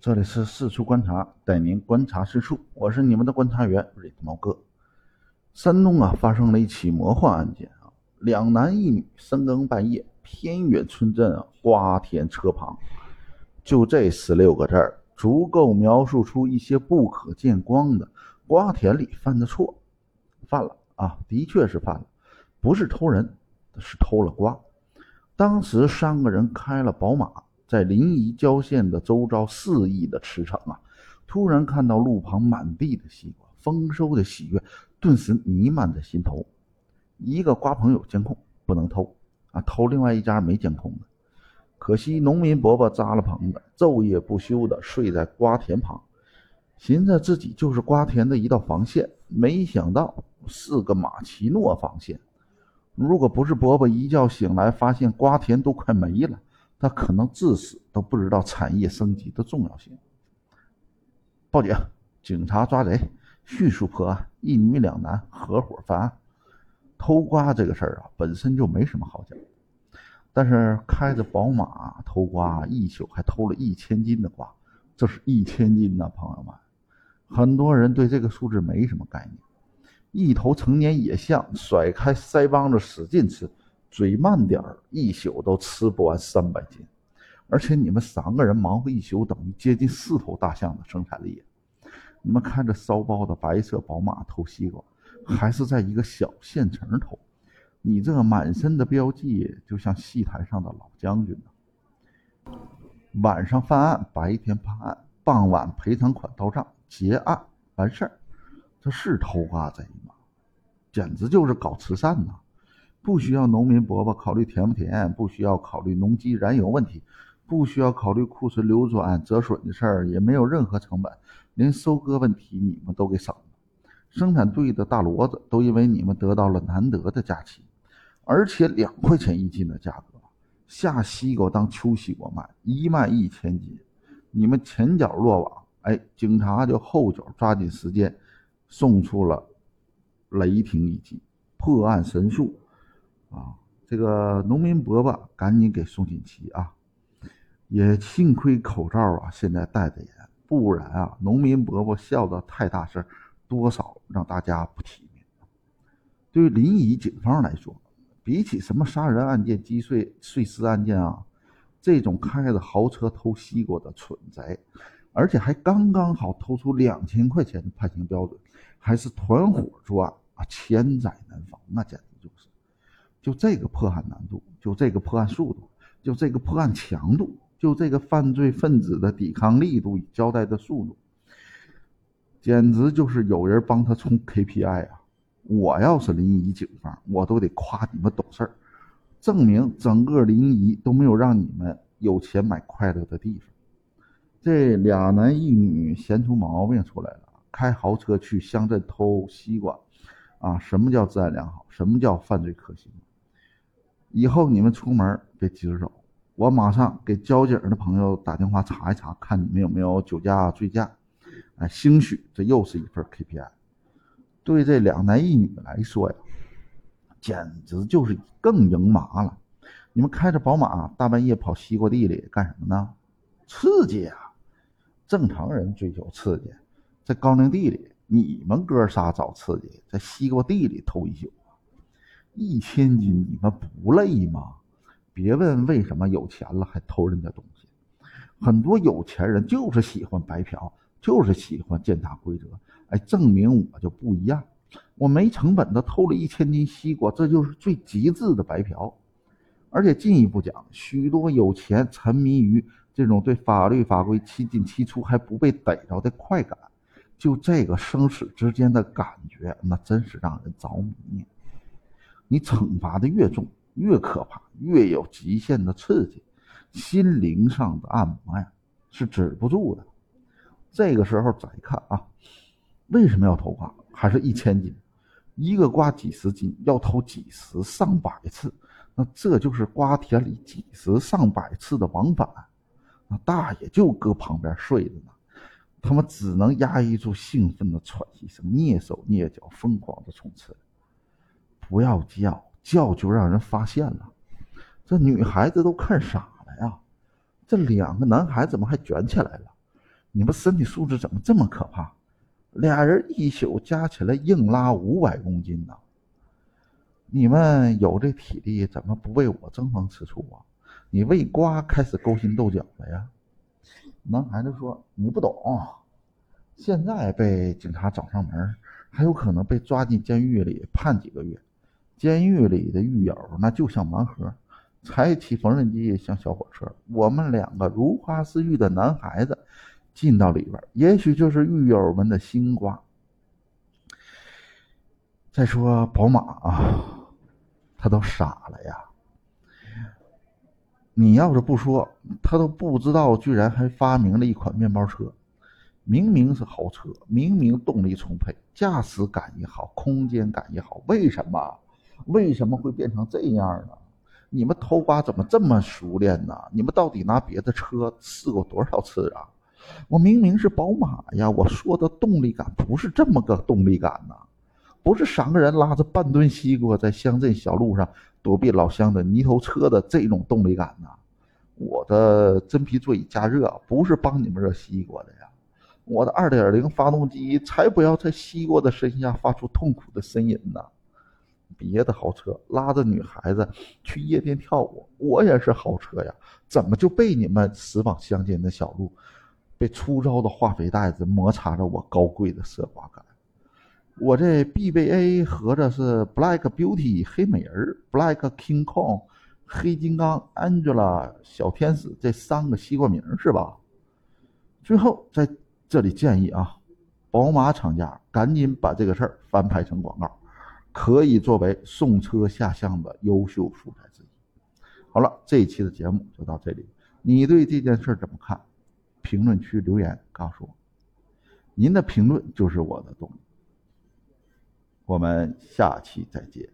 这里是四处观察，带您观察四处。我是你们的观察员瑞毛哥。山东啊，发生了一起魔幻案件啊，两男一女深更半夜，偏远村镇啊，瓜田车旁，就这十六个字儿，足够描述出一些不可见光的瓜田里犯的错，犯了啊，的确是犯了，不是偷人，是偷了瓜。当时三个人开了宝马。在临沂郊县的周遭肆意的驰骋啊，突然看到路旁满地的西瓜，丰收的喜悦顿时弥漫在心头。一个瓜棚有监控，不能偷啊，偷另外一家没监控的。可惜农民伯伯扎了棚子，昼夜不休的睡在瓜田旁，寻思自己就是瓜田的一道防线，没想到是个马奇诺防线。如果不是伯伯一觉醒来发现瓜田都快没了。他可能至死都不知道产业升级的重要性。报警，警察抓贼，迅速破案，一女两男合伙犯案。偷瓜这个事儿啊，本身就没什么好讲，但是开着宝马偷瓜，一宿还偷了一千斤的瓜，这是一千斤呐，朋友们，很多人对这个数字没什么概念。一头成年野象甩开腮帮子使劲吃。嘴慢点儿，一宿都吃不完三百斤，而且你们三个人忙活一宿，等于接近四头大象的生产力。你们看这骚包的白色宝马偷西瓜，还是在一个小县城偷，你这满身的标记就像戏台上的老将军呢。晚上犯案，白天判案，傍晚赔偿款到账，结案完事儿，这是偷瓜贼吗？简直就是搞慈善呐！不需要农民伯伯考虑甜不甜，不需要考虑农机燃油问题，不需要考虑库存流转折损的事儿，也没有任何成本，连收割问题你们都给省了。生产队的大骡子都因为你们得到了难得的假期，而且两块钱一斤的价格，下西瓜当秋西瓜卖，一卖一千斤，你们前脚落网，哎，警察就后脚抓紧时间送出了雷霆一击，破案神速。啊，这个农民伯伯赶紧给送锦旗啊！也幸亏口罩啊现在戴的严，不然啊，农民伯伯笑得太大声，多少让大家不体面。对于临沂警方来说，比起什么杀人案件、击碎碎尸案件啊，这种开着豪车偷西瓜的蠢贼，而且还刚刚好偷出两千块钱的判刑标准，还是团伙作案啊，千载难逢啊，简直就是。就这个破案难度，就这个破案速度，就这个破案强度，就这个犯罪分子的抵抗力度与交代的速度，简直就是有人帮他冲 KPI 啊！我要是临沂警方，我都得夸你们懂事儿，证明整个临沂都没有让你们有钱买快乐的地方。这俩男一女闲出毛病出来了，开豪车去乡镇偷西瓜，啊，什么叫治安良好？什么叫犯罪可行？以后你们出门别急着走，我马上给交警的朋友打电话查一查，看你们有没有酒驾、醉驾。哎，兴许这又是一份 KPI。对这两男一女来说呀，简直就是更赢麻了。你们开着宝马大半夜跑西瓜地里干什么呢？刺激啊！正常人追求刺激，在高粱地里，你们哥仨找刺激，在西瓜地里偷一宿。一千斤，你们不累吗？别问为什么有钱了还偷人家东西，很多有钱人就是喜欢白嫖，就是喜欢践踏规则。哎，证明我就不一样，我没成本的偷了一千斤西瓜，这就是最极致的白嫖。而且进一步讲，许多有钱沉迷于这种对法律法规七进七出还不被逮着的快感，就这个生死之间的感觉，那真是让人着迷。你惩罚的越重，越可怕，越有极限的刺激，心灵上的按摩呀，是止不住的。这个时候再看啊，为什么要偷瓜？还是一千斤，一个瓜几十斤，要偷几十上百次，那这就是瓜田里几十上百次的往返。那大爷就搁旁边睡着呢，他们只能压抑住兴奋的喘息声，蹑手蹑脚，疯狂的冲刺。不要叫，叫就让人发现了。这女孩子都看傻了呀！这两个男孩怎么还卷起来了？你们身体素质怎么这么可怕？俩人一宿加起来硬拉五百公斤呢！你们有这体力，怎么不为我争风吃醋啊？你为瓜开始勾心斗角了呀？男孩子说：“你不懂，现在被警察找上门，还有可能被抓进监狱里判几个月。监狱里的狱友那就像盲盒，踩起缝纫机像小火车。我们两个如花似玉的男孩子。”进到里边，也许就是狱友们的心瓜。再说宝马啊，他都傻了呀！你要是不说，他都不知道，居然还发明了一款面包车。明明是豪车，明明动力充沛，驾驶感也好，空间感也好，为什么？为什么会变成这样呢？你们偷瓜怎么这么熟练呢？你们到底拿别的车试过多少次啊？我明明是宝马呀！我说的动力感不是这么个动力感呐，不是三个人拉着半吨西瓜在乡镇小路上躲避老乡的泥头车的这种动力感呐。我的真皮座椅加热不是帮你们热西瓜的呀，我的二点零发动机才不要在西瓜的身下发出痛苦的呻吟呢。别的豪车拉着女孩子去夜店跳舞，我也是豪车呀，怎么就被你们驶往乡间的小路？被粗糙的化肥袋子摩擦着我高贵的奢华感，我这 BBA 合着是 Black Beauty 黑美人、Black King Kong 黑金刚、Angela 小天使这三个西瓜名是吧？最后在这里建议啊，宝马厂家赶紧把这个事儿翻拍成广告，可以作为送车下乡的优秀素材之一。好了，这一期的节目就到这里，你对这件事怎么看？评论区留言告诉我，您的评论就是我的动力。我们下期再见。